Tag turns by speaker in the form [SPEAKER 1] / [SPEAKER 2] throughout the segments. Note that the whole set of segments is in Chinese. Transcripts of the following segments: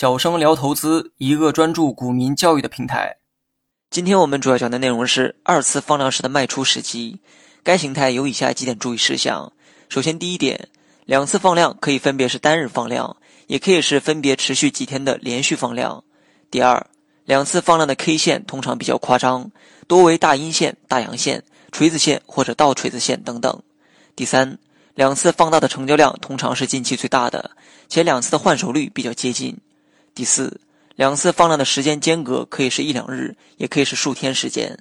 [SPEAKER 1] 小生聊投资，一个专注股民教育的平台。
[SPEAKER 2] 今天我们主要讲的内容是二次放量时的卖出时机。该形态有以下几点注意事项：首先，第一点，两次放量可以分别是单日放量，也可以是分别持续几天的连续放量。第二，两次放量的 K 线通常比较夸张，多为大阴线、大阳线、锤子线或者倒锤子线等等。第三，两次放大的成交量通常是近期最大的，且两次的换手率比较接近。第四，两次放量的时间间隔可以是一两日，也可以是数天时间。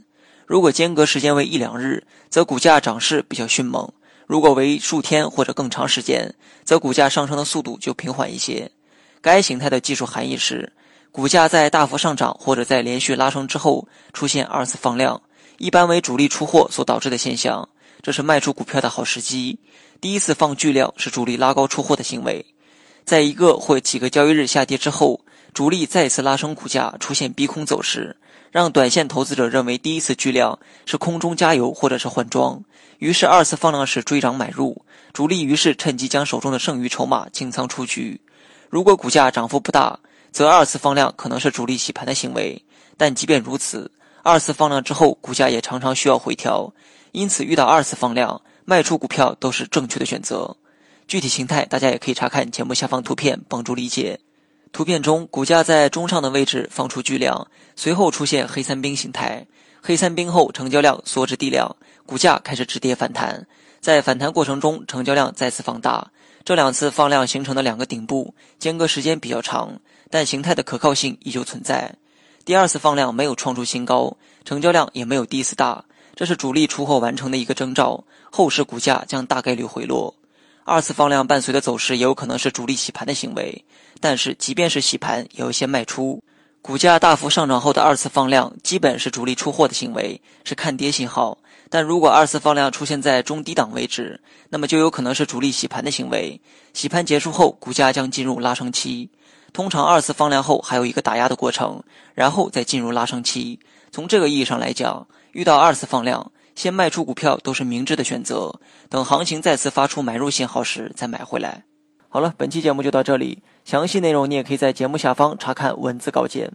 [SPEAKER 2] 如果间隔时间为一两日，则股价涨势比较迅猛；如果为数天或者更长时间，则股价上升的速度就平缓一些。该形态的技术含义是，股价在大幅上涨或者在连续拉升之后出现二次放量，一般为主力出货所导致的现象，这是卖出股票的好时机。第一次放巨量是主力拉高出货的行为。在一个或几个交易日下跌之后，主力再次拉升股价，出现逼空走势，让短线投资者认为第一次巨量是空中加油或者是换装，于是二次放量时追涨买入，主力于是趁机将手中的剩余筹码清仓出局。如果股价涨幅不大，则二次放量可能是主力洗盘的行为，但即便如此，二次放量之后股价也常常需要回调，因此遇到二次放量卖出股票都是正确的选择。具体形态，大家也可以查看节目下方图片，帮助理解。图片中，股价在中上的位置放出巨量，随后出现黑三兵形态。黑三兵后，成交量缩至地量，股价开始止跌反弹。在反弹过程中，成交量再次放大。这两次放量形成的两个顶部，间隔时间比较长，但形态的可靠性依旧存在。第二次放量没有创出新高，成交量也没有第一次大，这是主力出货完成的一个征兆。后市股价将大概率回落。二次放量伴随的走势也有可能是主力洗盘的行为，但是即便是洗盘，也有些卖出。股价大幅上涨后的二次放量，基本是主力出货的行为，是看跌信号。但如果二次放量出现在中低档位置，那么就有可能是主力洗盘的行为。洗盘结束后，股价将进入拉升期。通常二次放量后还有一个打压的过程，然后再进入拉升期。从这个意义上来讲，遇到二次放量。先卖出股票都是明智的选择，等行情再次发出买入信号时再买回来。好了，本期节目就到这里，详细内容你也可以在节目下方查看文字稿件。